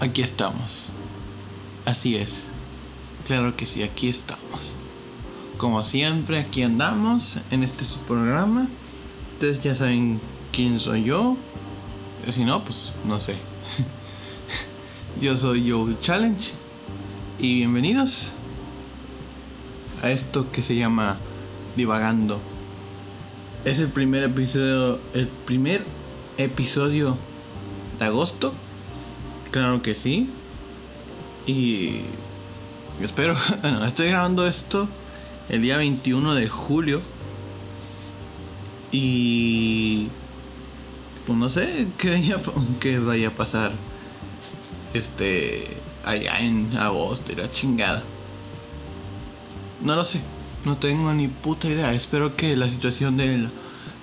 aquí estamos. Así es. Claro que sí, aquí estamos. Como siempre, aquí andamos en este programa. Ustedes ya saben quién soy yo. Si no, pues no sé. yo soy Joe Challenge. Y bienvenidos a esto que se llama Divagando. Es el primer episodio. El primer episodio de agosto. Claro que sí. Y espero, bueno, estoy grabando esto el día 21 de julio. Y pues no sé qué vaya, a pasar este allá en agosto y la chingada. No lo sé, no tengo ni puta idea. Espero que la situación del,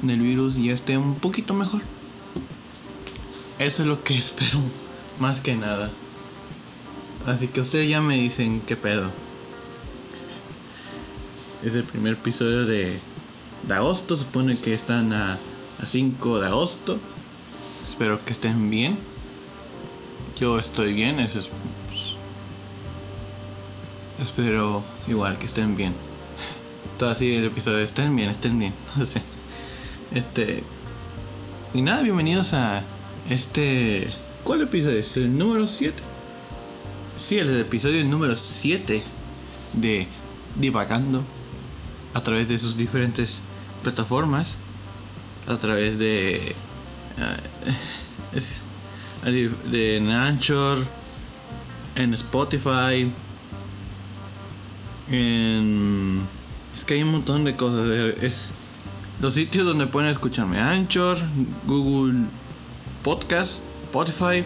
del virus ya esté un poquito mejor. Eso es lo que espero, más que nada. Así que ustedes ya me dicen qué pedo. Es el primer episodio de, de agosto. Supone que están a, a 5 de agosto. Espero que estén bien. Yo estoy bien. Eso es. pues, espero igual que estén bien. Todo así el episodio. Estén bien, estén bien. Sé. Este. Y nada, bienvenidos a este. ¿Cuál episodio es? ¿El número 7? Sí, el episodio número 7 de Divagando a través de sus diferentes plataformas, a través de uh, de en Anchor, en Spotify, en es que hay un montón de cosas. Es los sitios donde pueden escucharme: Anchor, Google Podcast, Spotify,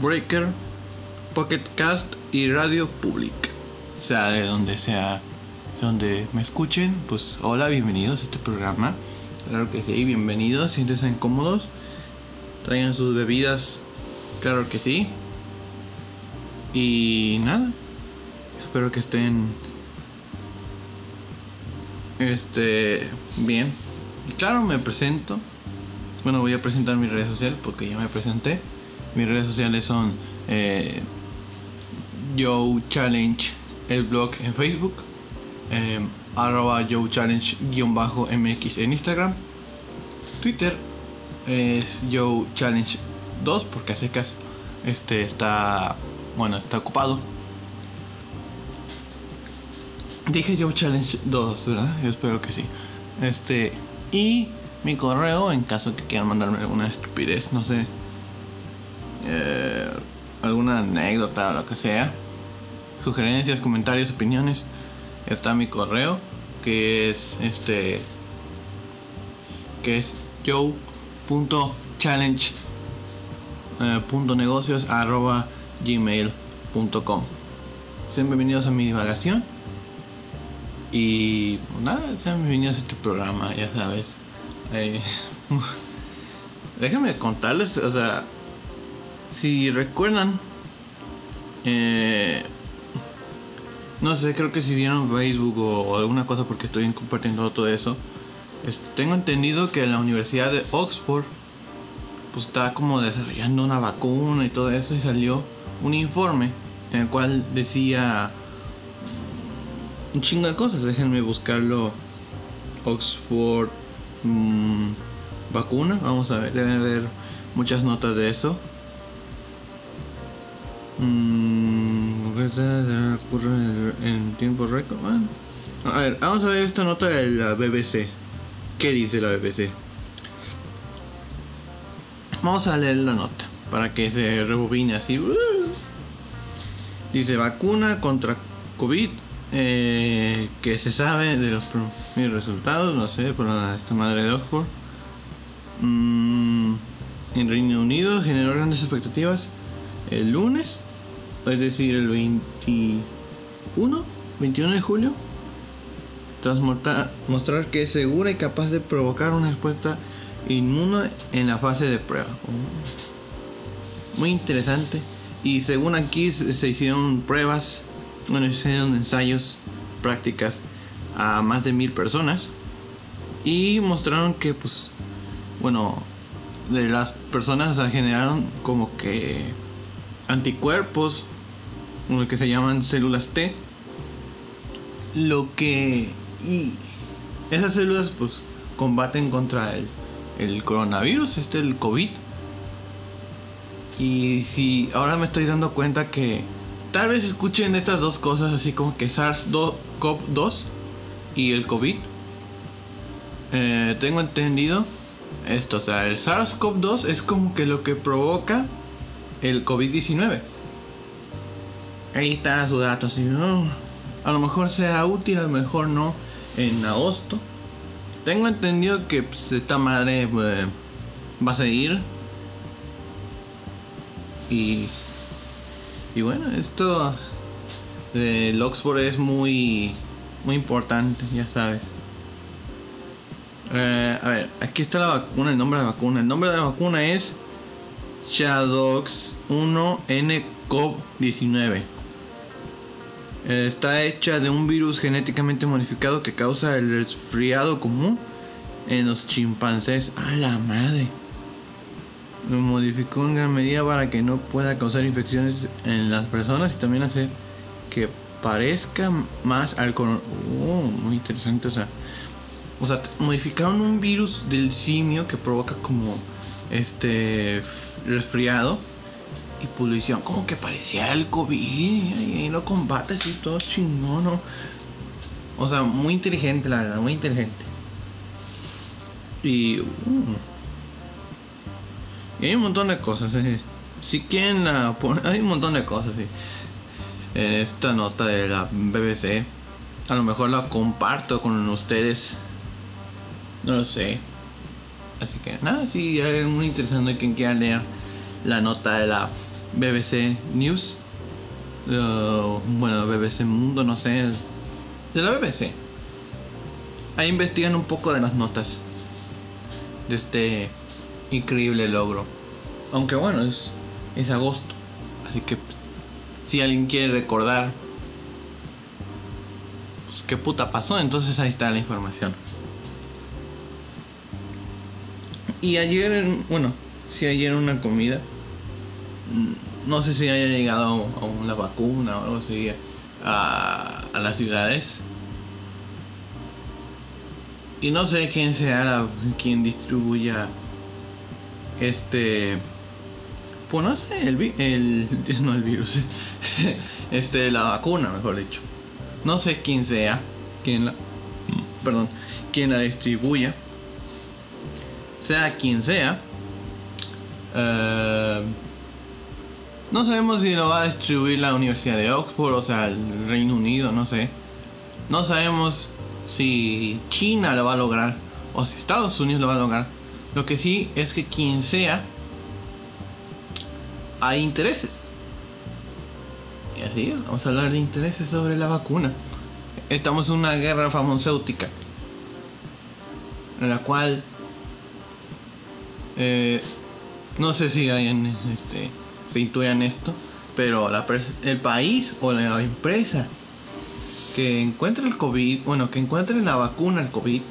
Breaker. Pocket Cast y Radio Public. O sea, de donde sea, donde me escuchen, pues hola, bienvenidos a este programa. Claro que sí, bienvenidos, siéntense cómodos. Traigan sus bebidas, claro que sí. Y nada, espero que estén este bien. Y claro, me presento. Bueno, voy a presentar mis redes sociales porque ya me presenté. Mis redes sociales son eh, Joe Challenge, el blog en Facebook, eh, arroba Joe Challenge guion bajo MX en Instagram, Twitter es Joe Challenge 2 porque a secas este está bueno está ocupado. Dije Joe Challenge 2, ¿verdad? Yo espero que sí. Este y mi correo en caso que quieran mandarme alguna estupidez, no sé. Eh, alguna anécdota o lo que sea, sugerencias, comentarios, opiniones, está mi correo que es este que es joe.challenge eh, sean bienvenidos a mi divagación y pues nada sean bienvenidos a este programa ya sabes déjenme contarles o sea si recuerdan, eh, no sé, creo que si vieron Facebook o, alguna cosa porque estoy compartiendo todo eso, tengo entendido que la Universidad de Oxford pues está como desarrollando una vacuna y todo eso y salió un informe en el cual decía un chingo de cosas, déjenme buscarlo. Oxford mmm, vacuna, vamos a ver, deben haber muchas notas de eso. Mm, ocurre en tiempo récord. Bueno. A ver, vamos a ver esta nota de la BBC. ¿Qué dice la BBC? Vamos a leer la nota para que se rebobine así. Dice vacuna contra COVID eh, que se sabe de los primeros resultados, no sé, por esta madre de Oxford. Mm, en Reino Unido generó grandes expectativas el lunes es decir, el 21, 21 de julio, tras mostrar que es segura y capaz de provocar una respuesta inmune en la fase de prueba. Muy interesante. Y según aquí se hicieron pruebas, hicieron ensayos, prácticas a más de mil personas y mostraron que, pues, bueno, de las personas generaron como que anticuerpos, lo que se llaman células T. Lo que... Y esas células pues combaten contra el, el coronavirus, este el COVID. Y si ahora me estoy dando cuenta que tal vez escuchen estas dos cosas así como que SARS-CoV-2 y el COVID. Eh, tengo entendido esto, o sea, el SARS-CoV-2 es como que lo que provoca el COVID-19. Ahí está su dato, así, a lo mejor sea útil, a lo mejor no, en agosto. Tengo entendido que pues, esta madre eh, va a seguir. Y, y bueno, esto del Oxford es muy, muy importante, ya sabes. Eh, a ver, aquí está la vacuna, el nombre de la vacuna. El nombre de la vacuna es Shadox 1N-CoV-19. Eh, está hecha de un virus genéticamente modificado que causa el resfriado común en los chimpancés. A la madre. Lo modificó en gran medida para que no pueda causar infecciones en las personas y también hacer que parezca más al coronavirus. Oh, muy interesante, o sea. O sea, modificaron un virus del simio que provoca como este resfriado. Y pues lo hicieron como que parecía el COVID. Y ahí lo combate así todo chingón, ¿no? O sea, muy inteligente, la verdad, muy inteligente. Y. Uh, y hay un montón de cosas. ¿eh? Si quieren la Hay un montón de cosas, ¿sí? En esta nota de la BBC. A lo mejor la comparto con ustedes no lo sé. Así que nada, sí, es muy interesante quien quiera leer la nota de la BBC News. bueno, BBC Mundo, no sé. De la BBC. Ahí investigan un poco de las notas. De este increíble logro. Aunque bueno, es, es agosto. Así que si alguien quiere recordar pues, qué puta pasó, entonces ahí está la información. Y ayer, bueno, si ayer una comida, mm, no sé si haya llegado a una vacuna o algo así a, las ciudades. Y no sé quién sea quien distribuya este pues no sé el, el no el virus este la vacuna mejor dicho no sé quién sea quién la perdón quién la distribuya sea quien sea. Eh, no sabemos si lo va a distribuir la Universidad de Oxford, o sea, el Reino Unido, no sé. No sabemos si China lo va a lograr o si Estados Unidos lo va a lograr. Lo que sí es que quien sea, hay intereses. Y así, vamos a hablar de intereses sobre la vacuna. Estamos en una guerra farmacéutica en la cual eh, no sé si hayan, este, se intuyan esto, pero el país o la empresa que encuentre el COVID, bueno, que encuentre la vacuna al COVID,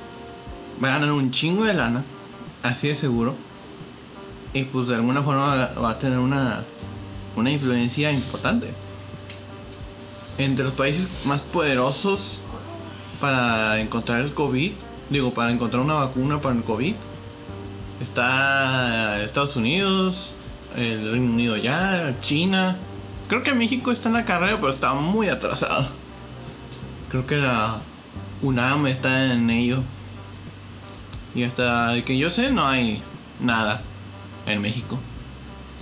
ganar un chingo de lana, así de seguro. Y pues de alguna forma va a tener una, una influencia importante. Entre los países más poderosos para encontrar el COVID, digo, para encontrar una vacuna para el COVID, Está Estados Unidos, el Reino Unido ya, China. Creo que México está en la carrera, pero está muy atrasado. Creo que la UNAM está en ello. Y hasta que yo sé, no hay nada en México.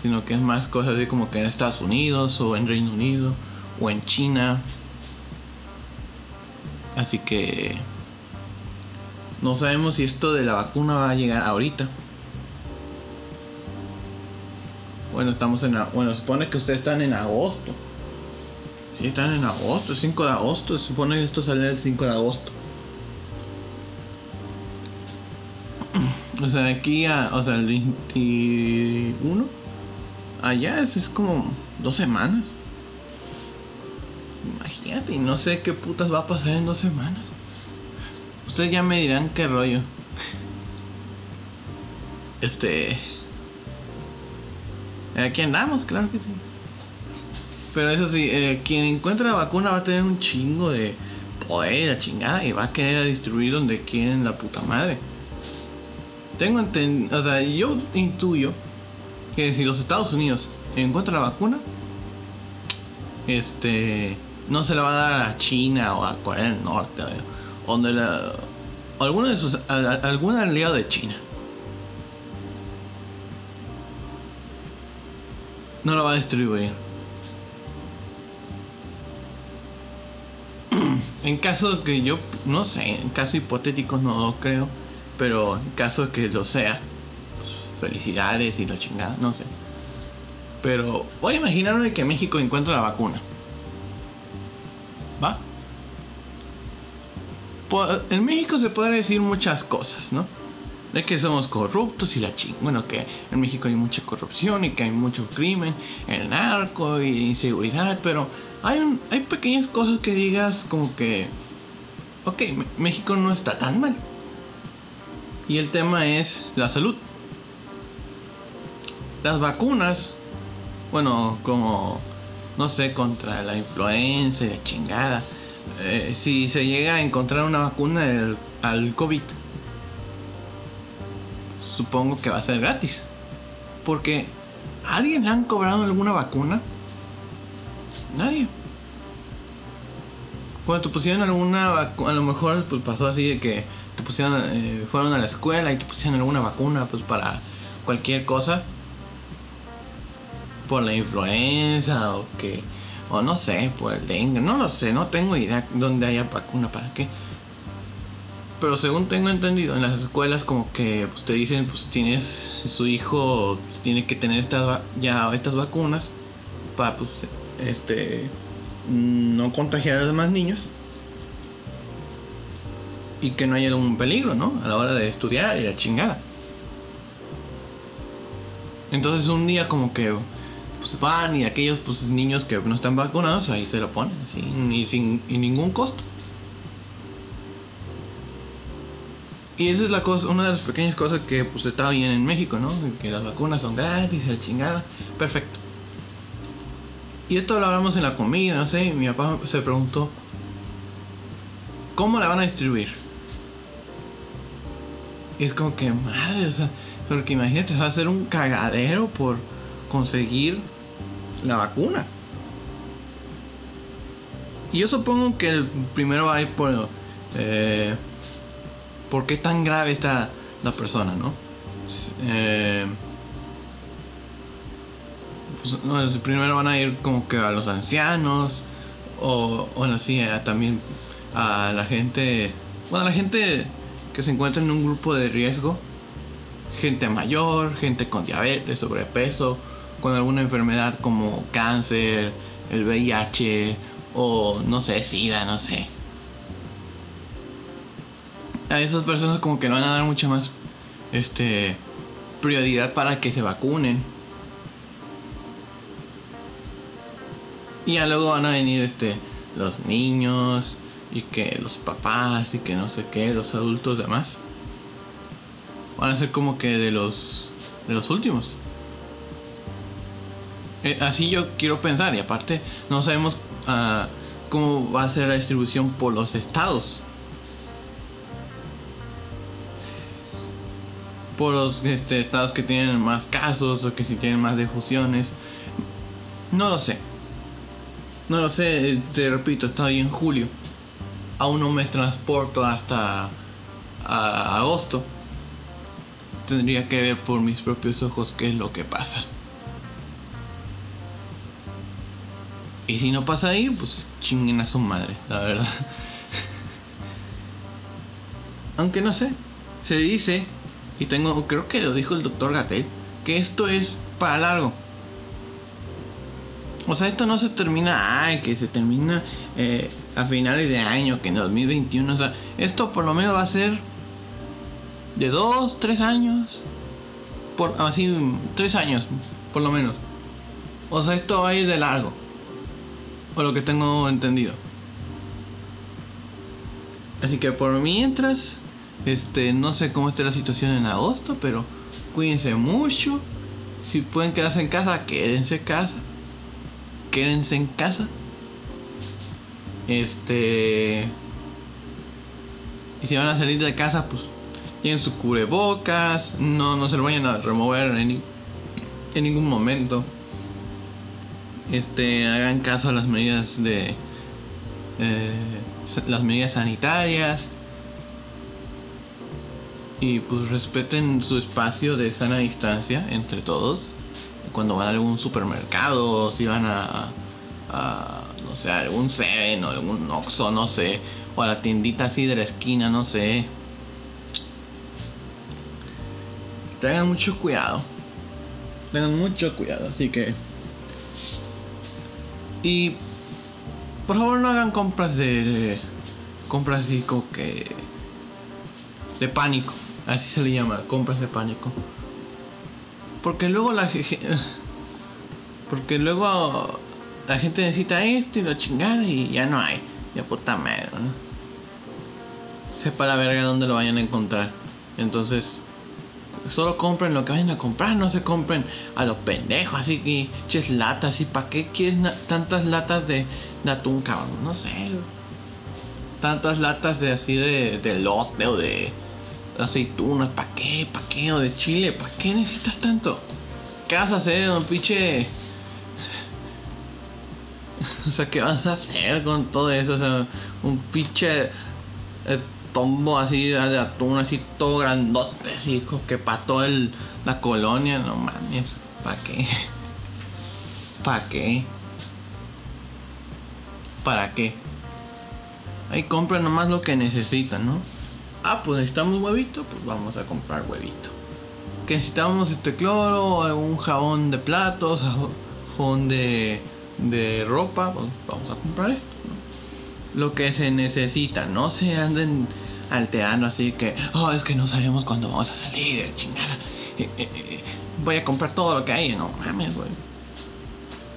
Sino que es más cosas así como que en Estados Unidos, o en Reino Unido, o en China. Así que no sabemos si esto de la vacuna va a llegar ahorita. Bueno, estamos en. Bueno, supone que ustedes están en agosto. Sí, están en agosto, 5 de agosto. Se supone que esto sale el 5 de agosto. O sea, de aquí a. O sea, el 21. Allá es, es como dos semanas. Imagínate, no sé qué putas va a pasar en dos semanas. Ustedes ya me dirán qué rollo. Este. Aquí andamos, claro que sí. Pero eso sí, eh, quien encuentre la vacuna va a tener un chingo de poder, la chingada, y va a querer distribuir donde quieren la puta madre. Tengo entendido, o sea, yo intuyo que si los Estados Unidos encuentran la vacuna, este, no se la va a dar a China o a Corea del Norte, o donde la, alguna de sus, algún aliado de China. No la va a distribuir. en caso que yo, no sé, en caso hipotético no lo creo, pero en caso de que lo sea, felicidades y la chingada, no sé. Pero voy a imaginarme que México encuentra la vacuna. ¿Va? En México se puede decir muchas cosas, ¿no? de que somos corruptos y la ching. Bueno, que en México hay mucha corrupción y que hay mucho crimen, el narco y inseguridad, pero hay, un, hay pequeñas cosas que digas como que, ok, México no está tan mal. Y el tema es la salud. Las vacunas, bueno, como, no sé, contra la influenza y la chingada. Eh, si se llega a encontrar una vacuna al COVID, supongo que va a ser gratis. Porque ¿alguien le han cobrado alguna vacuna? Nadie. Cuando te pusieron alguna vacuna, a lo mejor pues, pasó así de que te pusieron, eh, fueron a la escuela y te pusieron alguna vacuna pues para cualquier cosa. Por la influenza o que, o no sé, por el dengue, no lo sé, no tengo idea dónde haya vacuna para qué. Pero según tengo entendido, en las escuelas como que pues, te dicen, pues tienes, su hijo tiene que tener estas, ya estas vacunas para pues, este, no contagiar a los demás niños y que no haya algún peligro, ¿no? A la hora de estudiar y la chingada. Entonces un día como que pues, van y aquellos pues, niños que no están vacunados ahí se lo ponen, así, sin y ningún costo. Y esa es la cosa, una de las pequeñas cosas que pues está bien en México, ¿no? Que las vacunas son gratis, la chingada. Perfecto. Y esto lo hablamos en la comida, no sé, mi papá se preguntó, ¿cómo la van a distribuir? Y es como que, madre, o sea, porque imagínate, va a ser un cagadero por conseguir la vacuna. Y yo supongo que el primero va a ir por... Eh, por qué tan grave está la persona, ¿no? Eh, pues, primero van a ir como que a los ancianos o, bueno, sí, también a la gente, bueno, a la gente que se encuentra en un grupo de riesgo, gente mayor, gente con diabetes, sobrepeso, con alguna enfermedad como cáncer, el VIH o no sé, SIDA, no sé a esas personas como que no van a dar mucha más este prioridad para que se vacunen. Y ya luego van a venir este los niños y que los papás y que no sé qué, los adultos demás. Van a ser como que de los de los últimos. Eh, así yo quiero pensar y aparte no sabemos uh, cómo va a ser la distribución por los estados. por los este, estados que tienen más casos o que si tienen más difusiones. No lo sé. No lo sé, te repito, estoy en julio. Aún no me transporto hasta agosto. Tendría que ver por mis propios ojos qué es lo que pasa. Y si no pasa ahí, pues chinguen a su madre, la verdad. Aunque no sé, se dice y tengo, creo que lo dijo el doctor Gatel, que esto es para largo. O sea, esto no se termina, ay, que se termina eh, a finales de año, que en 2021. O sea, esto por lo menos va a ser de dos, tres años. Por, así, tres años, por lo menos. O sea, esto va a ir de largo. Por lo que tengo entendido. Así que por mientras, este, no sé cómo está la situación en agosto, pero cuídense mucho. Si pueden quedarse en casa, quédense en casa. quédense en casa. Este. Y si van a salir de casa, pues tienen su cubrebocas, no, no se lo vayan a remover en, ningún momento. Este, hagan caso a las medidas de. Eh, las medidas sanitarias. Y pues respeten su espacio de sana distancia entre todos. Cuando van a algún supermercado, si van a, a no sé, algún Seven o algún Oxxo, no sé, o a la tiendita así de la esquina, no sé. Tengan mucho cuidado. Tengan mucho cuidado, así que. Y. Por favor, no hagan compras de. compras así como que. de pánico. Así se le llama, compras de pánico. Porque luego la. Porque luego la gente necesita esto y lo chingada y ya no hay. Ya puta madre, ¿no? Sepa la verga dónde lo vayan a encontrar. Entonces, solo compren lo que vayan a comprar, no se compren a los pendejos, así que ches latas. ¿Y para qué quieres tantas latas de, de atún, cabrón? No sé. Tantas latas de así de, de lote o de aceitunas, ¿para qué? ¿Para qué? O de chile, ¿para qué necesitas tanto? ¿Qué vas a hacer, pinche o sea, ¿qué vas a hacer con todo eso? O sea, un pinche eh, tombo así de atún, así todo grandote, así que para toda la colonia, no mames, ¿para qué? ¿Para qué? ¿Para qué? Ahí compren nomás lo que necesitan, ¿no? Ah, pues necesitamos huevito, pues vamos a comprar huevito. Que necesitamos este cloro, algún jabón de platos, jabón de de ropa, pues vamos a comprar esto. Lo que se necesita, no se anden alterando así que, oh, es que no sabemos cuándo vamos a salir, chingada. Eh, eh, eh, voy a comprar todo lo que hay, no mames, güey.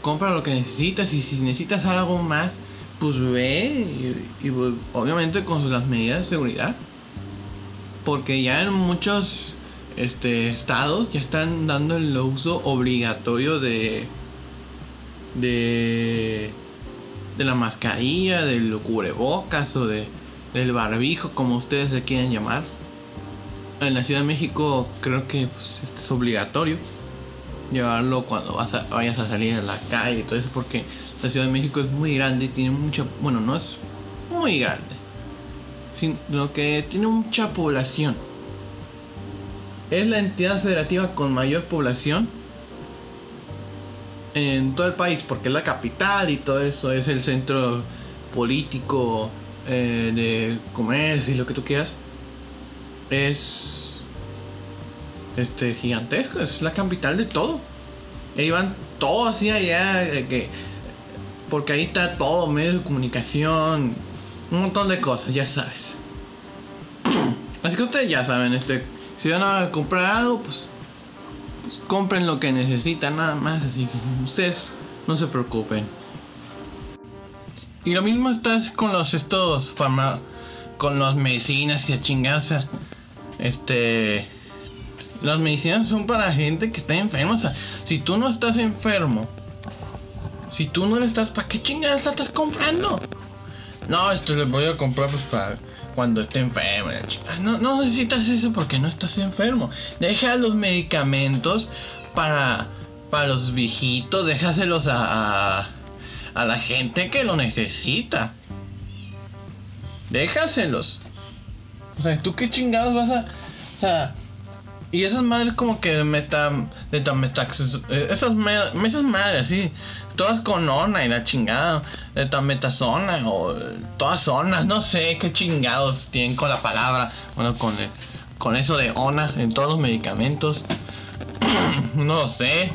Compra lo que necesitas y si necesitas algo más, pues ve y, pues, obviamente con las medidas de seguridad. Porque ya en muchos este, estados ya están dando el uso obligatorio de de, de la mascarilla, del cubrebocas o de, del barbijo, como ustedes le quieren llamar. En la Ciudad de México creo que pues, es obligatorio llevarlo cuando vas a, vayas a salir a la calle y todo eso, porque la Ciudad de México es muy grande y tiene mucha, bueno, no es muy grande, sino que tiene mucha población. Es la entidad federativa con mayor población en todo el país, porque es la capital y todo eso, es el centro político eh, de comercio y lo que tú quieras, es este gigantesco, es la capital de todo. Y van todo así allá, que, porque ahí está todo, medios de comunicación, un montón de cosas, ya sabes. Así que ustedes ya saben, este, si van a comprar algo, pues compren lo que necesitan nada más, así que ustedes no se preocupen. Y lo mismo estás con los estos fama, con las medicinas y a chingaza. Este las medicinas son para gente que está enferma, o sea, si tú no estás enfermo, si tú no le estás, ¿para qué chingadas estás comprando? No, esto le voy a comprar pues para cuando esté enfermo. No, no necesitas eso porque no estás enfermo. Deja los medicamentos para, para los viejitos, déjaselos a, a, la gente que lo necesita. Déjaselos. O sea, ¿tú qué chingados vas a... O sea, y esas madres como que meta, meta, esas, esas madres así, todas con ona y la chingada, metametazonas o todas zonas, no sé qué chingados tienen con la palabra, bueno, con, con eso de ona en todos los medicamentos, no lo sé.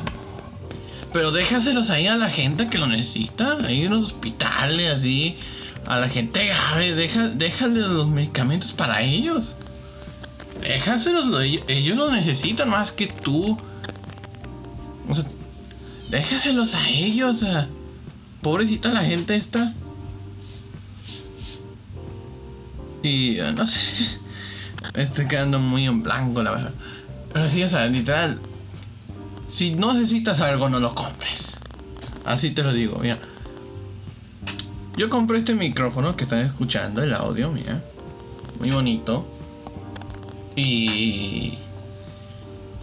Pero déjaselos ahí a la gente que lo necesita, ahí en los hospitales, así, a la gente grave, deja, déjale los medicamentos para ellos. Déjaselos, ellos lo necesitan más que tú. O sea, déjaselos a ellos. Pobrecita la gente esta. Y no sé. Estoy quedando muy en blanco, la verdad. Pero sí, o sea, literal. Si no necesitas algo, no lo compres. Así te lo digo, mira. Yo compré este micrófono que están escuchando, el audio, mira. Muy bonito. Y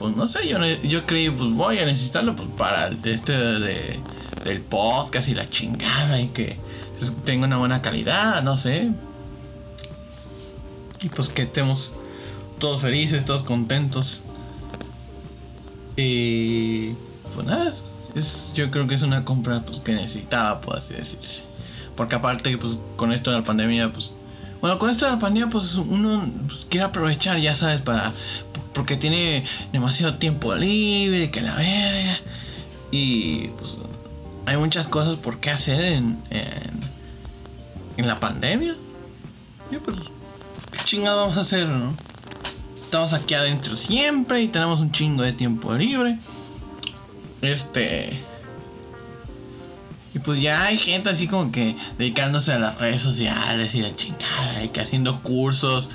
pues no sé, yo, yo creí, pues voy a necesitarlo pues, para este de, del podcast y la chingada y que pues, tenga una buena calidad, no sé. Y pues que estemos todos felices, todos contentos. Y pues nada, es, yo creo que es una compra pues, que necesitaba, por así decirse. Porque aparte, pues con esto de la pandemia, pues bueno, con esto de la pandemia, pues uno pues, quiere aprovechar, ya sabes, para. Porque tiene demasiado tiempo libre, que la verga. Y pues hay muchas cosas por qué hacer en, en, la pandemia. Y pues, ¿qué chingado vamos a hacer, no? Estamos aquí adentro siempre y tenemos un chingo de tiempo libre. Este. Y pues ya hay gente así como que dedicándose a las redes sociales y la chingada, y que haciendo cursos,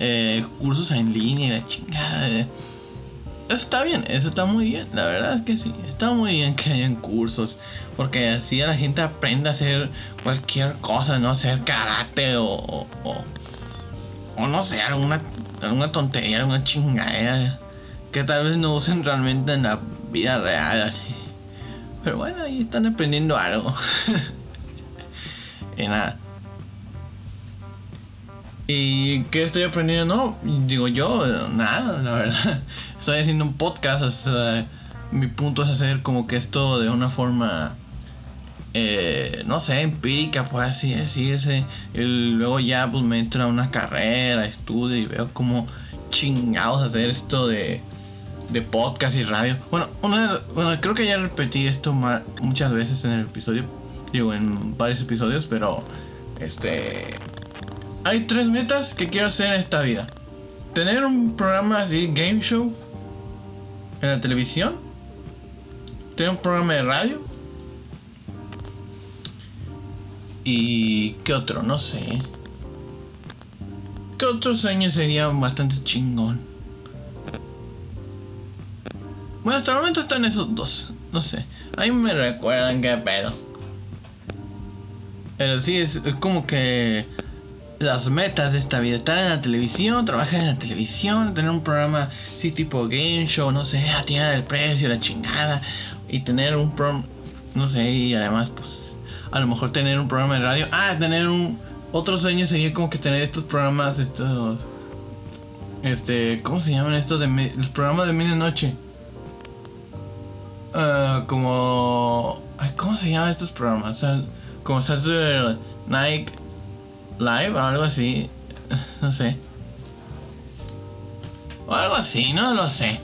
eh, cursos en línea y la chingada. Eso está bien, eso está muy bien, la verdad es que sí, está muy bien que hayan cursos, porque así la gente aprende a hacer cualquier cosa, no hacer karate o, o, no sé, alguna, alguna tontería, alguna chingada que tal vez no usen realmente en la vida real, así. Pero bueno, ahí están aprendiendo algo. y nada. ¿Y qué estoy aprendiendo? No, digo yo, nada, la verdad. Estoy haciendo un podcast. mi punto es hacer como que esto de una forma, eh, no sé, empírica, por así decirse. Y luego ya pues me entro a una carrera, estudio y veo como chingados hacer esto de de podcast y radio. Bueno, una, bueno, creo que ya repetí esto muchas veces en el episodio, digo, en varios episodios, pero este hay tres metas que quiero hacer en esta vida. Tener un programa así, game show, en la televisión. Tener un programa de radio. Y qué otro, no sé. ¿Qué otro sueño sería bastante chingón? Bueno, hasta el momento están esos dos. No sé. A mí me recuerdan qué pedo. Pero sí, es, como que las metas de esta vida. Estar en la televisión, trabajar en la televisión, tener un programa así tipo game show, no sé, atinar el precio, la chingada. Y tener un programa, no sé, y además pues a lo mejor tener un programa de radio. Ah, tener un... Otro sueño sería como que tener estos programas, estos... Este, ¿cómo se llaman estos de... los programas de medianoche? Eh, como. ¿Cómo se llaman estos programas? como Saturday Night Live o algo así. No sé. O algo así, no lo sé.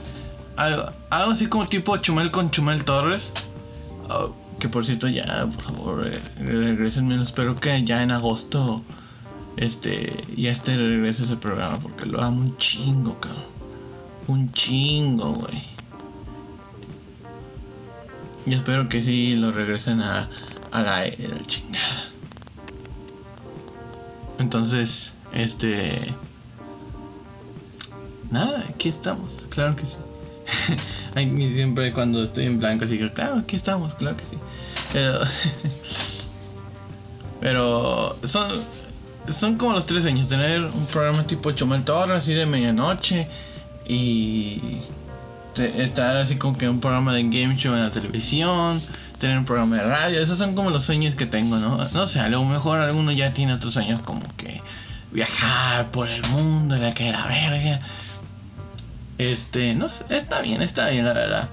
Algo, algo así como tipo Chumel con Chumel Torres. Oh, que por cierto, ya, por favor, regresenme. Espero que ya en agosto. Este. Ya este regrese ese programa. Porque lo amo un chingo, cabrón. Un chingo, güey. Y espero que sí lo regresen a, a la, chingada. Entonces, este... Nada, aquí estamos, claro que sí. siempre cuando estoy en blanco, así que, claro, aquí estamos, claro que sí. Pero... pero son, son como los tres años, tener un programa tipo Chomel Torres, así de medianoche. Y estar así como que un programa de game show en la televisión, tener un programa de radio, esos son como los sueños que tengo, ¿no? No sé, a lo mejor alguno ya tiene otros sueños como que viajar por el mundo, la que la verga. Este, no sé, está bien, está bien la verdad.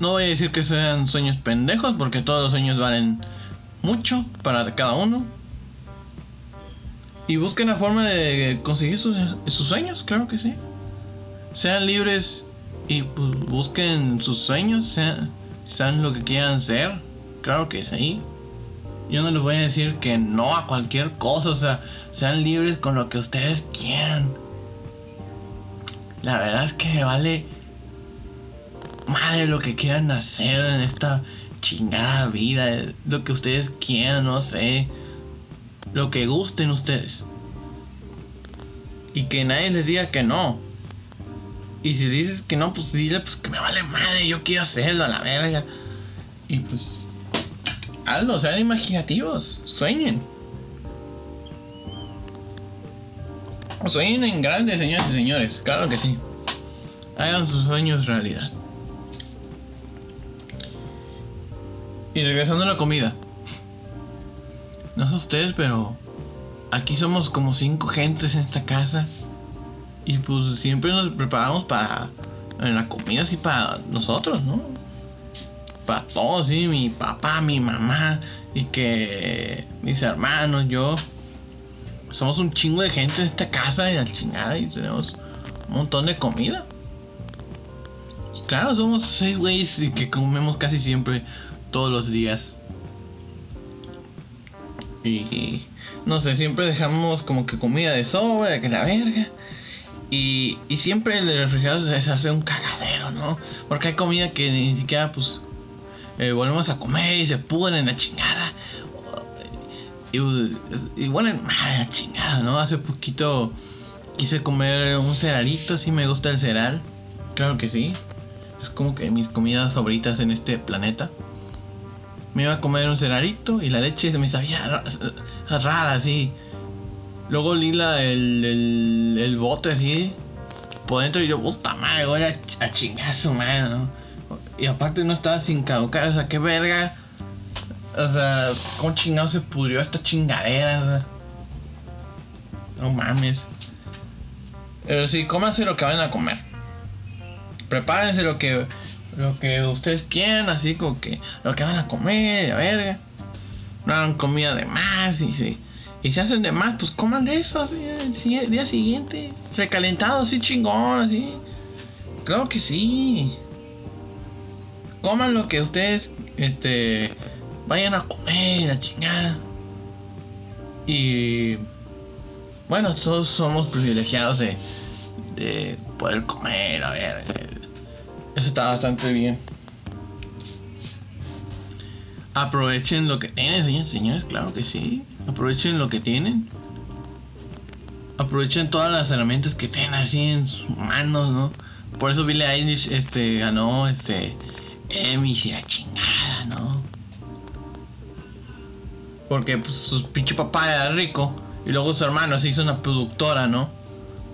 No voy a decir que sean sueños pendejos porque todos los sueños valen mucho para cada uno. Y busquen la forma de conseguir sus, sus sueños, claro que sí sean libres y pues, busquen sus sueños, sean, lo que quieran ser. Claro que sí. Yo no les voy a decir que no a cualquier cosa, o sea, sean libres con lo que ustedes quieran. La verdad es que vale madre lo que quieran hacer en esta chingada vida, lo que ustedes quieran, no sé, lo que gusten ustedes. Y que nadie les diga que no. Y si dices que no, pues dile pues que me vale madre, yo quiero hacerlo a la verga. Y pues hazlo, sean imaginativos, sueñen. Sueñen en grandes, señores y señores, claro que sí. Hagan sus sueños realidad. Y regresando a la comida. No sé ustedes, pero aquí somos como cinco gentes en esta casa. Y pues siempre nos preparamos para en la comida así para nosotros, ¿no? Para todos, sí, mi papá, mi mamá y que mis hermanos, yo. Somos un chingo de gente en esta casa y la chingada y tenemos un montón de comida. claro, somos seis güeyes y que comemos casi siempre todos los días. Y no sé, siempre dejamos como que comida de sobra, que la verga. Y, y siempre el refrigerador se hace un cagadero, ¿no? Porque hay comida que ni siquiera pues eh, volvemos a comer y se pudren en la chingada. Y, y bueno, madre la chingada, ¿no? Hace poquito quise comer un cerealito, sí me gusta el cereal. Claro que sí. Es como que mis comidas favoritas en este planeta. Me iba a comer un cerealito y la leche se me sabía rara, así. Luego lila el, el, el, bote así por dentro y yo, puta madre, voy a, a chingar su madre, ¿no? Y aparte no estaba sin caducar, o sea, qué verga. O sea, ¿cómo chingado se pudrió esta chingadera? No mames. Pero sí, cómanse lo que van a comer. Prepárense lo que lo que ustedes quieran, así como que lo que van a comer, a verga. No hagan comida de más y sí. Y si hacen de más, pues coman de eso, así, el día siguiente. Recalentado, así chingón, así. Claro que sí. Coman lo que ustedes, este, vayan a comer, la chingada. Y bueno, todos somos privilegiados de, de poder comer, a ver. Eso está bastante bien. Aprovechen lo que tienen, señores, señores, claro que sí. Aprovechen lo que tienen. Aprovechen todas las herramientas que tienen así en sus manos, ¿no? Por eso Billie Eilish este, ganó este Emmy y la chingada, ¿no? Porque pues, su pinche papá era rico y luego su hermano se hizo una productora, ¿no?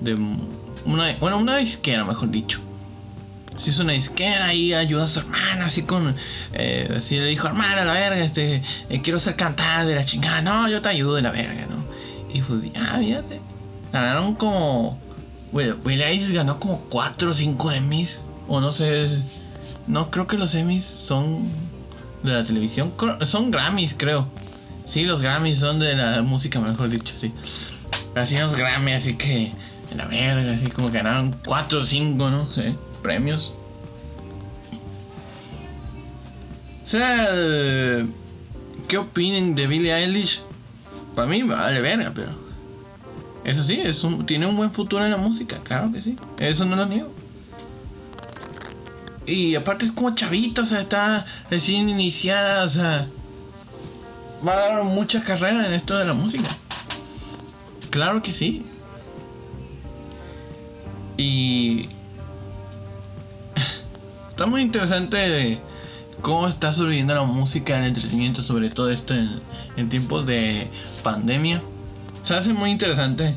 De una, bueno, una disquera, mejor dicho se hizo una disquera y ayudó a su hermana, así con. Eh, así le dijo, hermana, la verga, este, eh, quiero ser cantante de la chingada. No, yo te ayudo de la verga, ¿no? Y pues, ah, fíjate. Ganaron como. Will, Will ganó como 4 o 5 Emmys. O no sé. No, creo que los Emmys son de la televisión. Son Grammys, creo. Sí, los Grammys son de la música, mejor dicho, sí. Así los Grammys, así que. De la verga, así como ganaron 4 o 5, ¿no? Sí premios. O sea, ¿qué opinen de Billie Eilish? Para mí vale verga, pero. Eso sí, es un, tiene un buen futuro en la música, claro que sí. Eso no lo niego. Y aparte es como chavito, o sea, está recién iniciada, o sea. Va a dar mucha carrera en esto de la música. Claro que sí. Y Está muy interesante cómo está sobreviviendo la música, el entretenimiento, sobre todo esto en, tiempos de pandemia. Se hace muy interesante.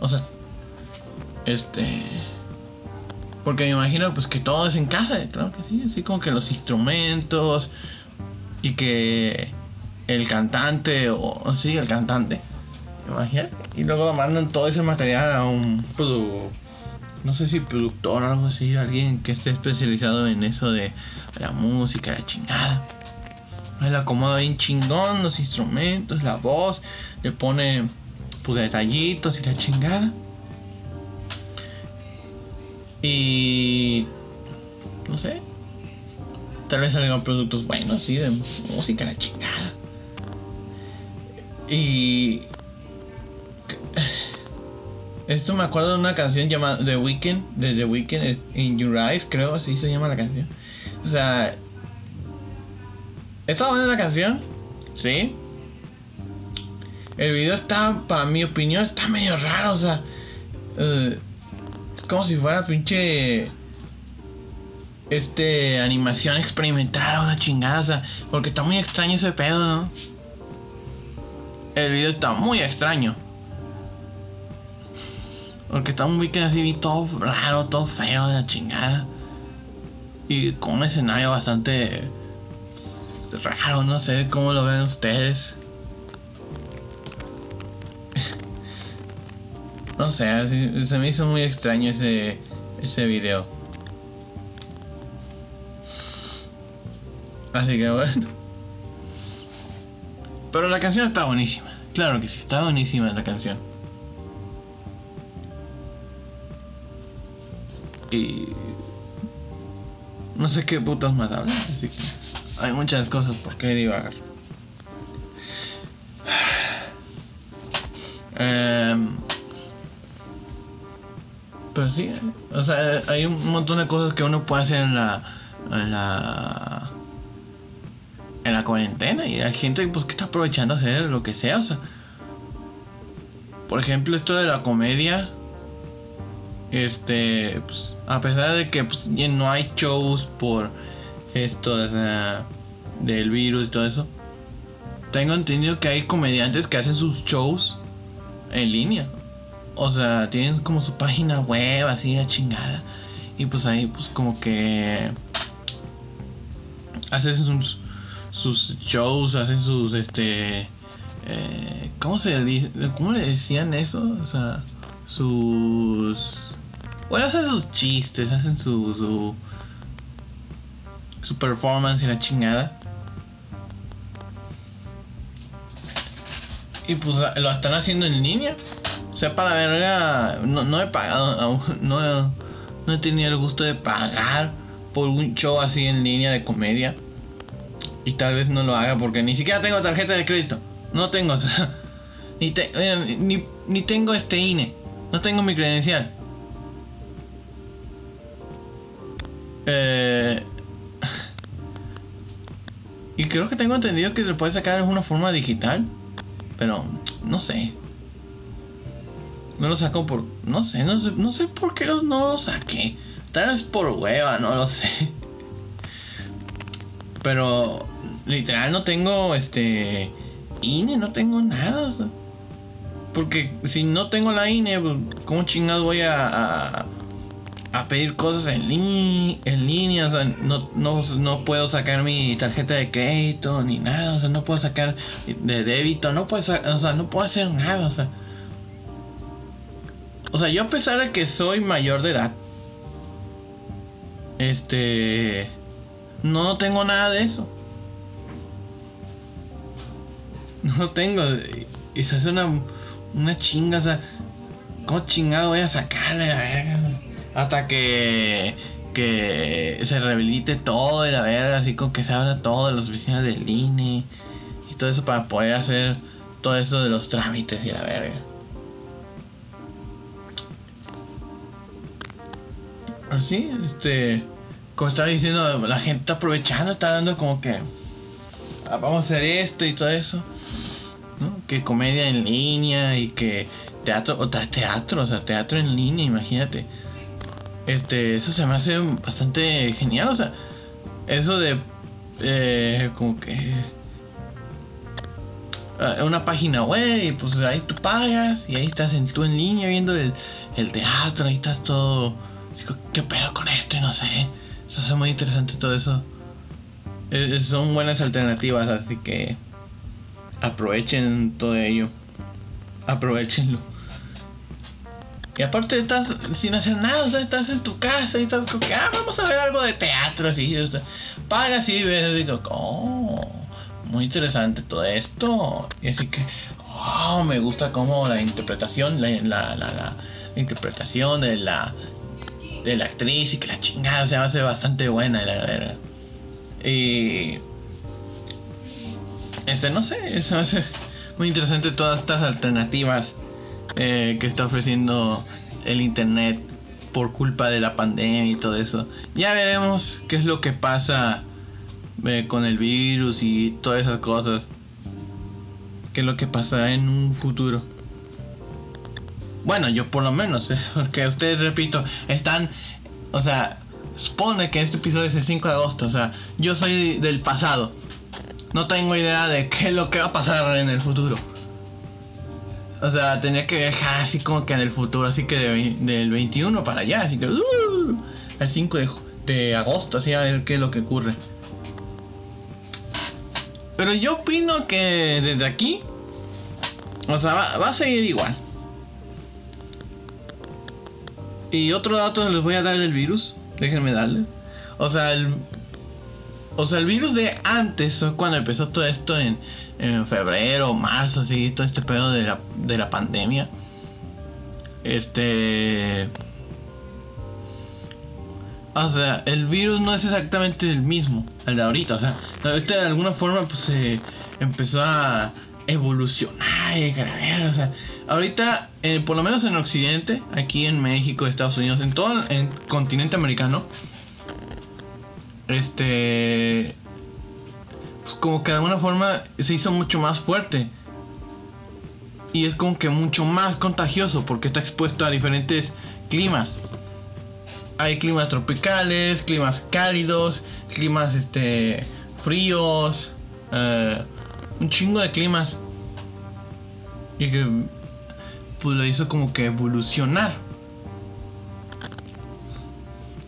O sea, este. Porque me imagino pues que todo es en casa, claro que sí, así como que los instrumentos y que el cantante o sí, el cantante, imagínate, y luego mandan todo ese material a un pues, no sé si productor o algo así, alguien que esté especializado en eso de la música, la chingada. Él acomoda bien chingón los instrumentos, la voz, le pone pues detallitos y la chingada. Y no sé, tal vez salgan productos buenos, sí, de música, la chingada. Y esto me acuerdo de una canción llamada The Weeknd, de The Weeknd, In Your Eyes, creo, así se llama la canción. O sea, ¿está buena la canción? Sí. El video está, para mi opinión, está medio raro, o sea, uh, como si fuera pinche. Este. Animación experimental, una chingada. porque está muy extraño ese pedo, ¿no? El video está muy extraño. Porque está muy que así, todo raro, todo feo de la chingada. Y con un escenario bastante raro, no sé cómo lo ven ustedes. No sé, se me hizo muy extraño ese, ese video. Así que bueno. Pero la canción está buenísima. Claro que sí, está buenísima la canción. No sé qué putas más hablar, así que hay muchas cosas por qué divagar. Eh, pero sí, o sea, hay un montón de cosas que uno puede hacer en la. en la. en la cuarentena y hay gente pues, que está aprovechando hacer lo que sea, o sea. Por ejemplo, esto de la comedia. Este, pues, a pesar de que pues, no hay shows por esto o sea, del virus y todo eso, tengo entendido que hay comediantes que hacen sus shows en línea. O sea, tienen como su página web así de chingada. Y pues ahí pues como que hacen sus, shows, hacen sus este eh, ¿cómo se dice? ¿Cómo le decían eso? O sea, sus bueno, hacen sus chistes, hacen su su, performance y la chingada. Y pues lo están haciendo en línea. O sea, para verga, no, no he pagado, no, no he tenido el gusto de pagar por un show así en línea de comedia. Y tal vez no lo haga porque ni siquiera tengo tarjeta de crédito. No tengo, ni, ni, ni tengo este INE. No tengo mi credencial. Eh, y creo que tengo entendido que se puede sacar en una forma digital. Pero no sé. No lo saco por. No sé, no sé, no sé por qué no lo saqué. Tal vez por hueva, no lo sé. Pero literal no tengo este INE, no tengo nada. porque si no tengo la INE, pues, ¿cómo chingados voy a, pedir cosas en, línea, en línea? O sea, no, no, no, puedo sacar mi tarjeta de crédito ni nada. O sea, no puedo sacar de débito, no puedo, o sea, no puedo hacer nada. O sea, o sea, yo a pesar de que soy mayor de edad, este, no tengo nada de eso. No lo tengo. Y se hace una, una chinga, o sea, ¿cómo chingado voy a sacarle la verga? Hasta que, que se rehabilite todo de la verga, así con que se abra todo de las oficinas del INE y todo eso para poder hacer todo eso de los trámites y la verga. así, este, como estaba diciendo, la gente está aprovechando, está dando como que ah, vamos a hacer esto y todo eso, ¿no? Que comedia en línea y que teatro, o teatro, o sea, teatro en línea, imagínate. Este, eso se me hace bastante genial, o sea, eso de, eh, como que ah, una página web y pues ahí tú pagas y ahí estás en, tú en línea viendo el, el teatro, ahí estás todo ¿qué pedo con esto? Y no sé. Se hace muy interesante todo eso. Eh, son buenas alternativas, así que aprovechen todo ello. Aprovechenlo. Y aparte estás sin hacer nada, o sea, estás en tu casa y estás como que, ah, vamos a ver algo de teatro, así, o sea, pagas y ves, digo, oh, muy interesante todo esto. Y así que, oh, me gusta como la interpretación, la, la, la, interpretación de la, de la actriz y que la chingada se hace bastante buena, la verdad. Y. Este, no sé, se me hace muy interesante todas estas alternativas eh, que está ofreciendo el internet por culpa de la pandemia y todo eso. Ya veremos qué es lo que pasa eh, con el virus y todas esas cosas. Qué es lo que pasará en un futuro. Bueno, yo por lo menos, porque ustedes, repito, están, o sea, supone que este episodio es el 5 de agosto, o sea, yo soy del pasado. No tengo idea de qué es lo que va a pasar en el futuro. O sea, tenía que viajar así como que en el futuro, así que del 21 para allá, así que... Uh, el 5 de, agosto, así a ver qué es lo que ocurre. Pero yo opino que desde aquí, o sea, va, a seguir igual. Y otro dato les voy a dar del virus, déjenme darle. O sea, el, o sea, el virus de antes, cuando empezó todo esto en, en febrero, marzo, así, todo este pedo de la, de la pandemia. Este o sea, el virus no es exactamente el mismo, el de ahorita. O sea, este de alguna forma pues se empezó a evolucionar y O sea, ahorita, eh, por lo menos en Occidente, aquí en México, Estados Unidos, en todo el continente americano, este, pues como que de alguna forma se hizo mucho más fuerte. Y es como que mucho más contagioso porque está expuesto a diferentes climas hay climas tropicales, climas cálidos, climas este fríos, eh, un chingo de climas. Y que pues lo hizo como que evolucionar.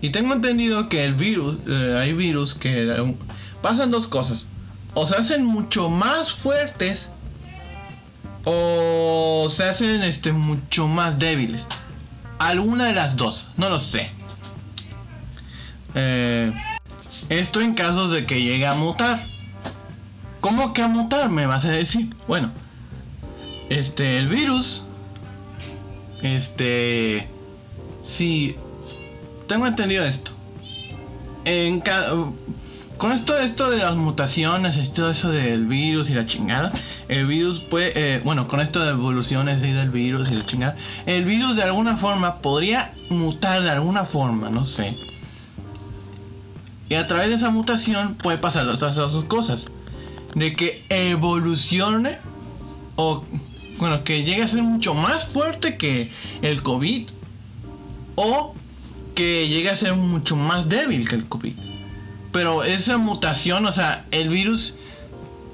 Y tengo entendido que el virus, eh, hay virus que eh, pasan dos cosas. O se hacen mucho más fuertes o se hacen este mucho más débiles. Alguna de las dos, no lo sé. Eh, esto en caso de que llegue a mutar. ¿Cómo que a mutar? Me vas a decir. Bueno, este, el virus. Este. Si. Tengo entendido esto. En con esto, esto de las mutaciones, esto eso del virus y la chingada, el virus puede, eh, bueno, con esto de evoluciones y del virus y la chingada, el virus de alguna forma podría mutar de alguna forma, no sé. Y a través de esa mutación puede pasar otras dos cosas. De que evolucione o bueno, que llegue a ser mucho más fuerte que el COVID o que llegue a ser mucho más débil que el COVID. Pero esa mutación, o sea, el virus,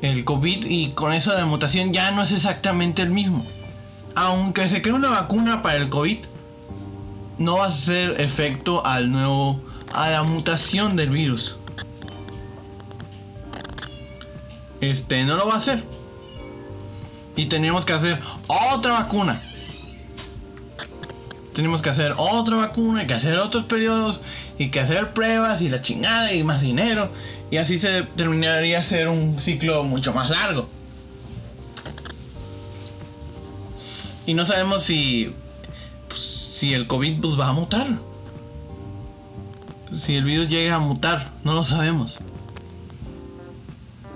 el COVID y con esa de mutación ya no es exactamente el mismo. Aunque se cree una vacuna para el COVID, no va a hacer efecto al nuevo a la mutación del virus. Este no lo va a hacer. Y tenemos que hacer otra vacuna. Tenemos que hacer otra vacuna, y que hacer otros periodos, y que hacer pruebas, y la chingada, y más dinero. Y así se terminaría ser un ciclo mucho más largo. Y no sabemos si, pues, si el COVID pues, va a mutar si el virus llega a mutar, no lo sabemos.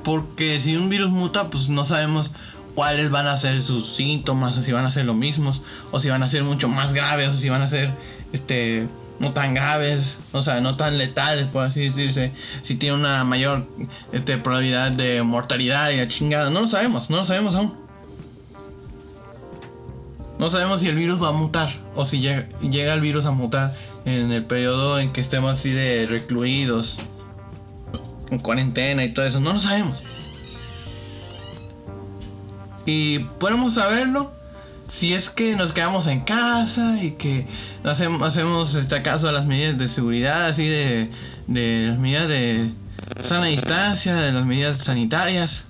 Porque si un virus muta, pues no sabemos cuáles van a ser sus síntomas, o si van a ser los mismos, o si van a ser mucho más graves, o si van a ser este no tan graves, o sea, no tan letales, por así decirse, si tiene una mayor este, probabilidad de mortalidad y la chingada, no lo sabemos, no lo sabemos aún. No sabemos si el virus va a mutar o si llega, llega el virus a mutar en el periodo en que estemos así de recluidos, en cuarentena y todo eso, no lo sabemos. Y podemos saberlo si es que nos quedamos en casa y que hacemos, hacemos este caso a las medidas de seguridad, así de, de las medidas de sana distancia, de las medidas sanitarias.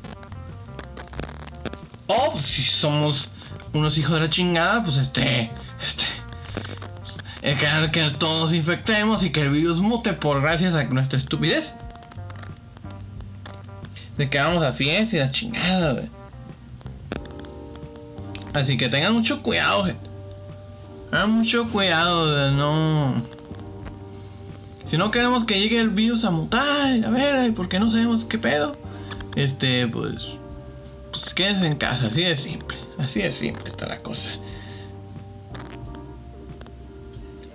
O pues, si somos unos hijos de la chingada, pues este, este, que, que todos infectemos y que el virus mute por gracias a nuestra estupidez. De que vamos a fiesta y la chingada, Así que tengan mucho cuidado, gente. Tengan mucho cuidado de no. Si no queremos que llegue el virus a mutar, a ver, porque no sabemos qué pedo. Este, pues. Pues quédense en casa, así de simple. Así de simple está la cosa.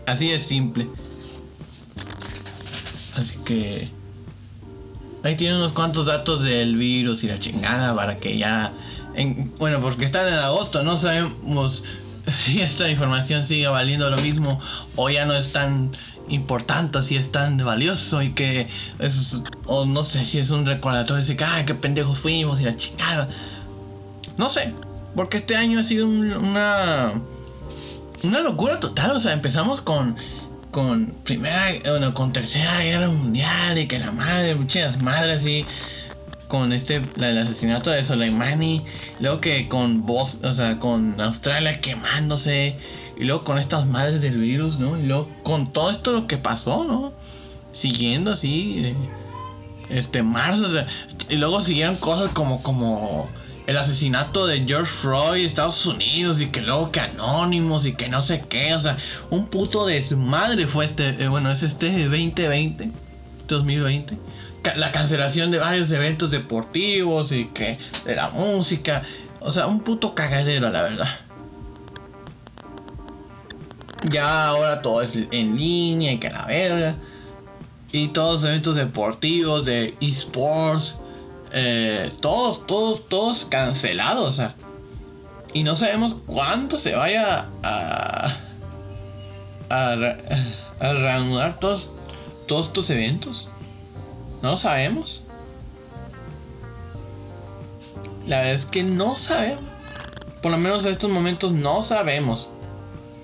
Así es simple. Así que... Ahí tienen unos cuantos datos del virus y la chingada para que ya... bueno, porque están en agosto, no sabemos si esta información sigue valiendo lo mismo o ya no es tan importante, si es tan valioso y que o no sé si es un recordatorio, de que, ay, qué pendejos fuimos y la chingada. No sé, porque este año ha sido una, una locura total, o sea, empezamos con con primera, bueno, con tercera guerra mundial y que la madre, muchas madres y con este el asesinato de Soleimani, luego que con o sea, con Australia quemándose, y luego con estas madres del virus, ¿no? Y luego con todo esto lo que pasó, ¿no? Siguiendo así, este, marzo, y luego siguieron cosas como, como el asesinato de George Floyd Estados Unidos y que luego que anónimos y que no sé qué, o sea, un puto de su madre fue este, eh, bueno, es este 2020, 2020 la cancelación de varios eventos deportivos y que de la música. O sea, un puto cagadero, la verdad. Ya ahora todo es en línea y que la verga. Y todos los eventos deportivos de esports. Eh, todos, todos, todos cancelados. O sea, y no sabemos cuánto se vaya a, a, reanudar todos, todos estos eventos. No sabemos. La verdad es que no sabemos. Por lo menos en estos momentos no sabemos.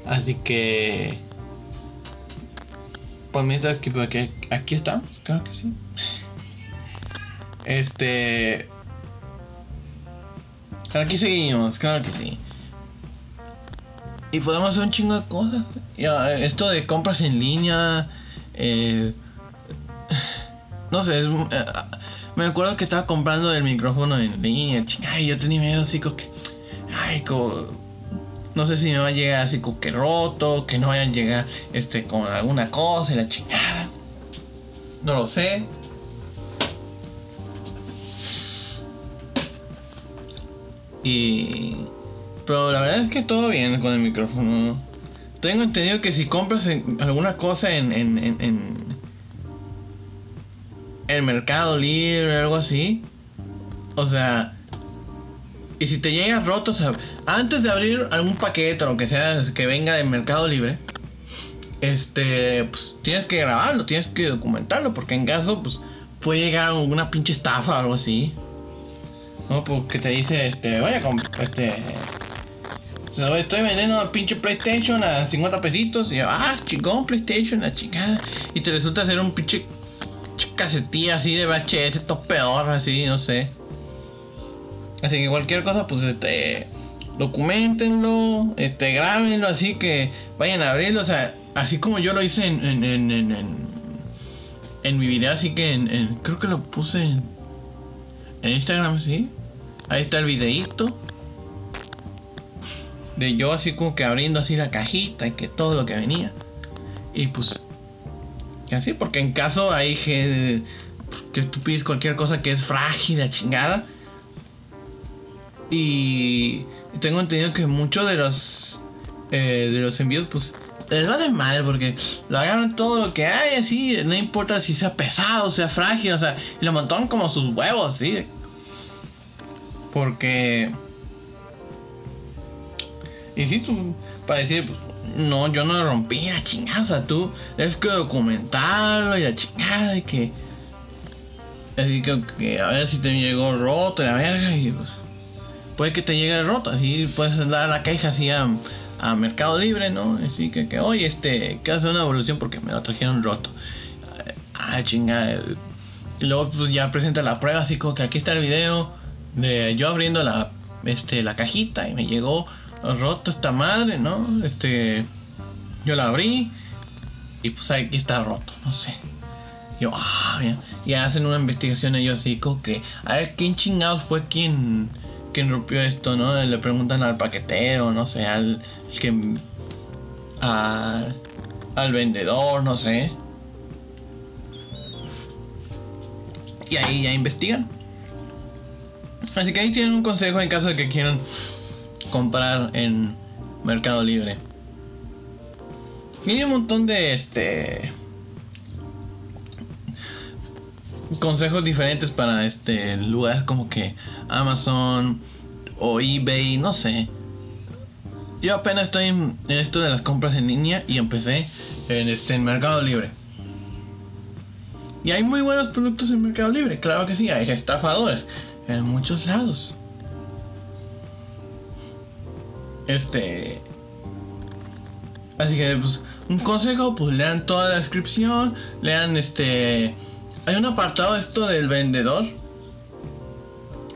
Así que... Pues mientras que aquí, aquí estamos, claro que sí. Este... Aquí seguimos, claro que sí. Y podemos hacer un chingo de cosas. Esto de compras en línea. Eh, no sé, eh, me acuerdo que estaba comprando el micrófono en línea, ay, yo tenía miedo así que, ay, como, no sé si me va a llegar así como que roto, que no vaya a llegar este con alguna cosa y la chingada. No lo sé. Y pero la verdad es que todo bien con el micrófono. Tengo entendido que si compras alguna cosa en, en, en el Mercado Libre, algo así. O sea, y si te llega roto, antes de abrir algún paquete o lo que sea que venga del Mercado Libre, este, pues tienes que grabarlo, tienes que documentarlo, porque en caso, pues puede llegar alguna pinche estafa o algo así. No, porque te dice, este, vaya con, este, estoy vendiendo un pinche PlayStation a 50 pesitos y ah, chingón, PlayStation, la chingada. Y te resulta ser un pinche casetilla así de VHS, todo peor, así, no sé. Así que cualquier cosa, pues este. Documentenlo, este, grábenlo así que vayan a abrirlo. O sea, así como yo lo hice en, en, en, en, en mi video, así que en, creo que lo puse en, Instagram, sí. Ahí está el videito. De yo así como que abriendo así la cajita y que todo lo que venía. Y pues Así, porque en caso hay que, que tú pides cualquier cosa que es frágil, la chingada. Y tengo entendido que muchos de los eh, de los envíos, pues les vale madre porque lo agarran todo lo que hay, así, no importa si sea pesado, sea frágil, o sea, y lo montan como sus huevos, ¿sí? Porque. Y si tú, para decir, pues, no, yo no rompí, la chingada, tú es que documentarlo y la chingada y que. Así que, a ver si te llegó roto la verga y pues. Puede que te llegue roto, así puedes dar la queja así a, Mercado Libre, ¿no? Así que, que oye, este, que hace una evolución porque me lo trajeron roto. Ah, chingada. Y luego pues ya presenta la prueba, así como que aquí está el video de yo abriendo la, este, la cajita y me llegó roto esta madre, ¿no? Este, yo la abrí y pues aquí está roto, no sé. Yo, ah, bien. Y hacen una investigación ellos así como que, a ver, ¿quién chingados fue quien, quien rompió esto, no? Le preguntan al paquetero, no sé, al que, al vendedor, no sé. Y ahí ya investigan. Así que ahí tienen un consejo en caso de que quieran comprar en Mercado Libre. Hay un montón de este consejos diferentes para este lugares como que Amazon o eBay, no sé. yo apenas estoy en esto de las compras en línea y empecé en este en Mercado Libre. Y hay muy buenos productos en Mercado Libre, claro que sí, hay estafadores en muchos lados. Este. Así que, pues, un consejo, pues lean toda la descripción, lean este... Hay un apartado esto del vendedor.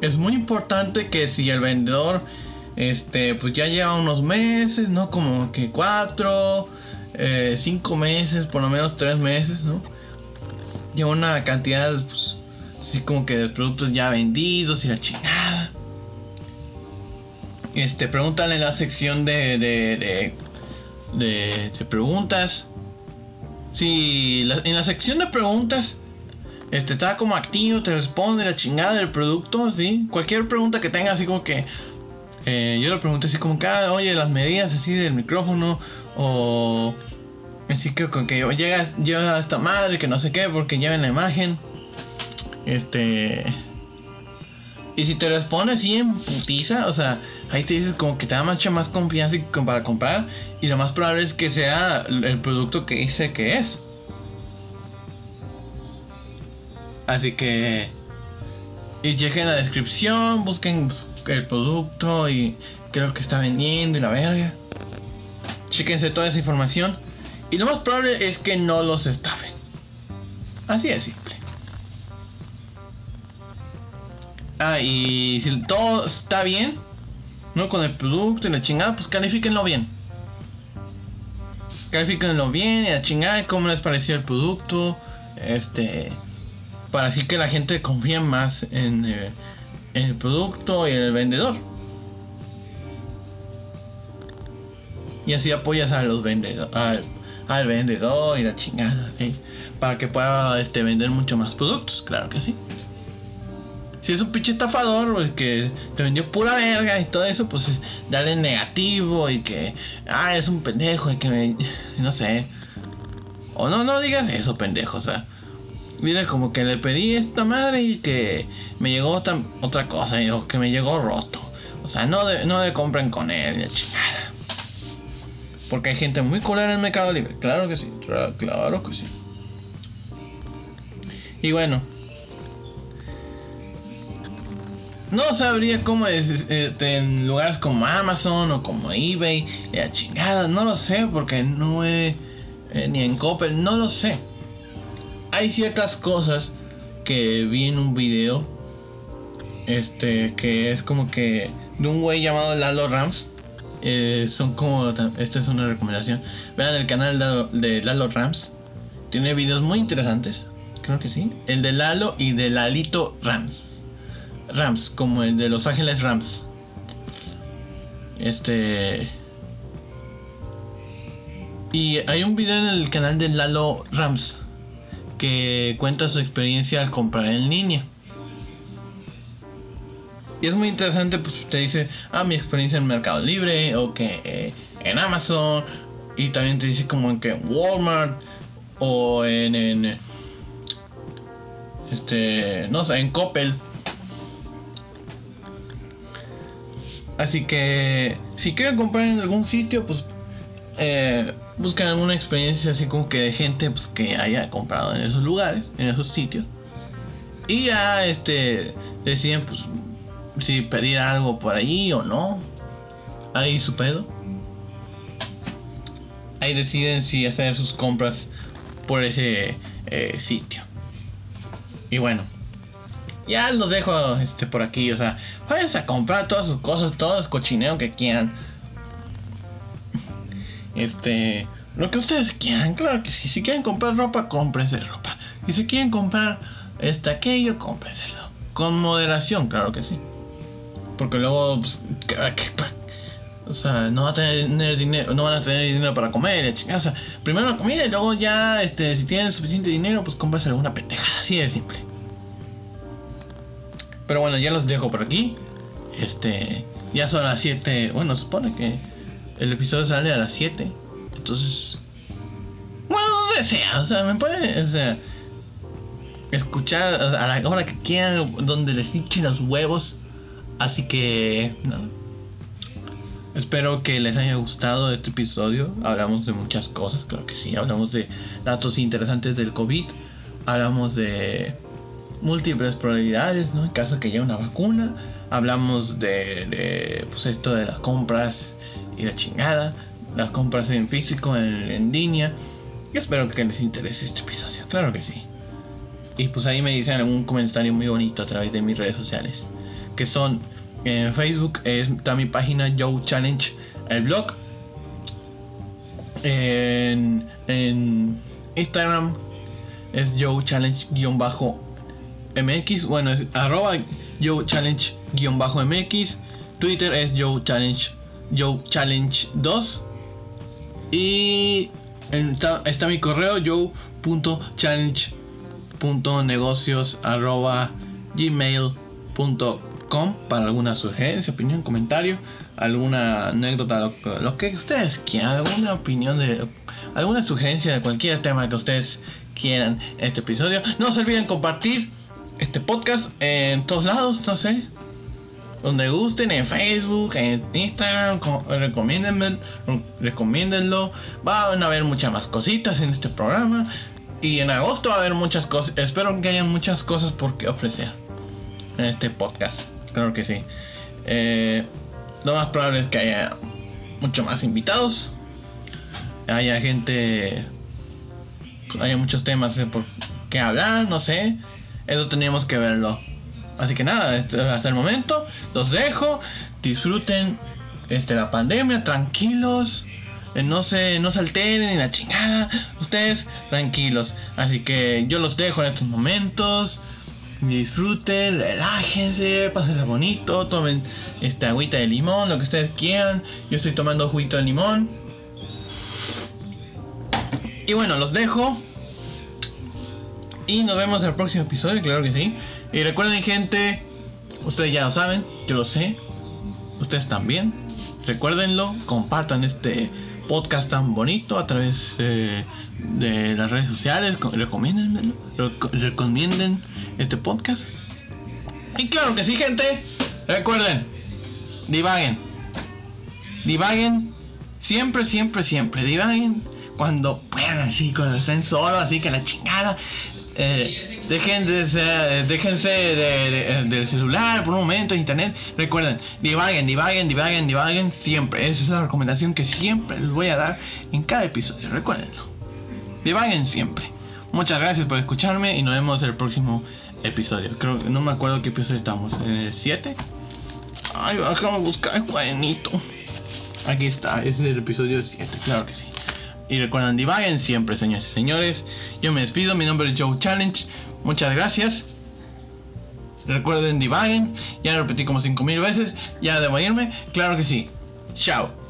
Es muy importante que si el vendedor, este, pues ya lleva unos meses, ¿no? Como que cuatro, eh, cinco meses, por lo menos tres meses, ¿no? Lleva una cantidad, pues, así como que de productos ya vendidos y la chingada. Este, pregúntale en la sección de, de de, preguntas. Si en la sección de preguntas este, está como activo, te responde la chingada del producto, ¿sí? Cualquier pregunta que tenga, así como que. Eh, yo le pregunté así como que, ah, oye, las medidas así del micrófono, o. Así que con que llega, llega esta madre, que no sé qué, porque lleva la imagen. Este. Y si te responde así en putiza, o sea, ahí te dices como que te da mucha más confianza para comprar. Y lo más probable es que sea el producto que dice que es. Así que. Y chequen la descripción, busquen el producto y creo que está vendiendo y la verga. Chequense toda esa información. Y lo más probable es que no los estafen. Así de simple. Ah, y si todo está bien, ¿no? Con el producto y la chingada, pues califíquenlo bien. Califíquenlo bien y la chingada, cómo les pareció el producto. Este. Para así que la gente confíe más en, eh, el producto y en el vendedor. Y así apoyas a los vendedores. Al, vendedor y la chingada, ¿sí? Para que pueda este, vender mucho más productos, claro que sí si es un pinche estafador, que te vendió pura verga y todo eso, pues dale negativo y que, ah, es un pendejo y que me, no sé. O no, no digas eso, pendejo, o sea. Mira, como que le pedí esta madre y que me llegó otra, otra cosa, o que me llegó roto. O sea, no no de compren con él, chingada. Porque hay gente muy culera en el mercado libre. Claro que sí, claro que sí. Y bueno, no sabría cómo es este, en lugares como Amazon o como eBay, la chingada, no lo sé porque no he eh, ni en Coppel, no lo sé. Hay ciertas cosas que vi en un video, este, que es como que de un güey llamado Lalo Rams. Eh, son como, esta es una recomendación. Vean el canal de, Lalo Rams. Tiene videos muy interesantes. Creo que sí. El de Lalo y de Lalito Rams. Rams, como el de Los Ángeles Rams. Este. Y hay un video en el canal de Lalo Rams que cuenta su experiencia al comprar en línea. Y es muy interesante, pues te dice, ah, mi experiencia en Mercado Libre o que eh, en Amazon. Y también te dice como en que Walmart o en, en este, no sé, en Coppel. Así que si quieren comprar en algún sitio, pues eh, buscan alguna experiencia así como que de gente pues, que haya comprado en esos lugares, en esos sitios. Y ya este deciden pues si pedir algo por allí o no. Ahí su pedo. Ahí deciden si hacer sus compras por ese eh, sitio. Y bueno. Ya los dejo este, por aquí, o sea, váyanse a comprar todas sus cosas, todo el cochineo que quieran. Este, lo que ustedes quieran, claro que sí. Si quieren comprar ropa, cómprense ropa. Y si quieren comprar este aquello, cómprenselo. Con moderación, claro que sí. Porque luego, pues, o sea, no, va a tener dinero, no van a tener dinero para comer, o sea, primero la comida y luego ya, este, si tienen suficiente dinero, pues cómprense alguna pendejada, así de simple. Pero bueno, ya los dejo por aquí. Este, ya son las 7. Bueno, supone que el episodio sale a las 7. Entonces, bueno, donde sea, o sea, me pueden, o sea, escuchar a la hora que quieran, donde les hinchen los huevos. Así que. Espero que les haya gustado este episodio. Hablamos de muchas cosas, claro que sí. Hablamos de datos interesantes del COVID. Hablamos de múltiples probabilidades, ¿no? En caso de que haya una vacuna. Hablamos de, pues esto de las compras y la chingada. Las compras en físico, en, en línea. Y espero que les interese este episodio, claro que sí. Y pues ahí me dicen algún comentario muy bonito a través de mis redes sociales. Que son en Facebook está mi página Joe Challenge, el blog. En, Instagram es Joe Challenge-MX. Bueno, es arroba Joe Challenge-MX. Twitter es Joe Challenge, Joe Challenge 2. Y está, está mi correo joe.challenge.negocios arroba gmail.com para alguna sugerencia, opinión, comentario, alguna anécdota, lo, que ustedes quieran, alguna opinión de alguna sugerencia de cualquier tema que ustedes quieran este episodio. No se olviden compartir este podcast en todos lados, no sé. Donde gusten, en Facebook, en Instagram, recomiéndenlo, recomiéndenlo. Van a haber muchas más cositas en este programa. Y en agosto va a haber muchas cosas. Espero que haya muchas cosas por qué ofrecer en este podcast claro que sí. Eh, lo más probable es que haya mucho más invitados. Haya gente. Haya muchos temas por qué hablar, no sé. Eso teníamos que verlo. Así que nada, hasta el momento los dejo. Disfruten este, la pandemia, tranquilos. Eh, no se, no se alteren ni la chingada. Ustedes tranquilos. Así que yo los dejo en estos momentos disfruten, relájense, pásenla bonito, tomen esta agüita de limón, lo que ustedes quieran. Yo estoy tomando juguito de limón. Y bueno, los dejo. Y nos vemos en el próximo episodio, claro que sí. Y recuerden gente, ustedes ya lo saben, yo lo sé. Ustedes también. Recuérdenlo, compartan este podcast tan bonito a través de las redes sociales. Recomiéndenmelo. Recomienden este podcast. Y claro que sí, gente. Recuerden, divaguen. Divaguen siempre, siempre, siempre. Divaguen cuando puedan, así, cuando estén solos, así que la chingada. Eh, dejen de déjense de, del celular por un momento, internet. Recuerden, divaguen, divaguen, divaguen, divaguen siempre. Esa es la recomendación que siempre les voy a dar en cada episodio. Recuerdenlo. Divaguen siempre. Muchas gracias por escucharme y nos vemos en el próximo episodio. Creo que no me acuerdo qué episodio estamos. ¿En el 7? Ay, déjame buscar el cuadernito. Aquí está, es el episodio 7, claro que sí. Y recuerden, divaguen siempre, señores y señores. Yo me despido, mi nombre es Joe Challenge. Muchas gracias. Recuerden, divaguen. Ya lo repetí como 5000 veces. Ya debo irme. Claro que sí. Chao.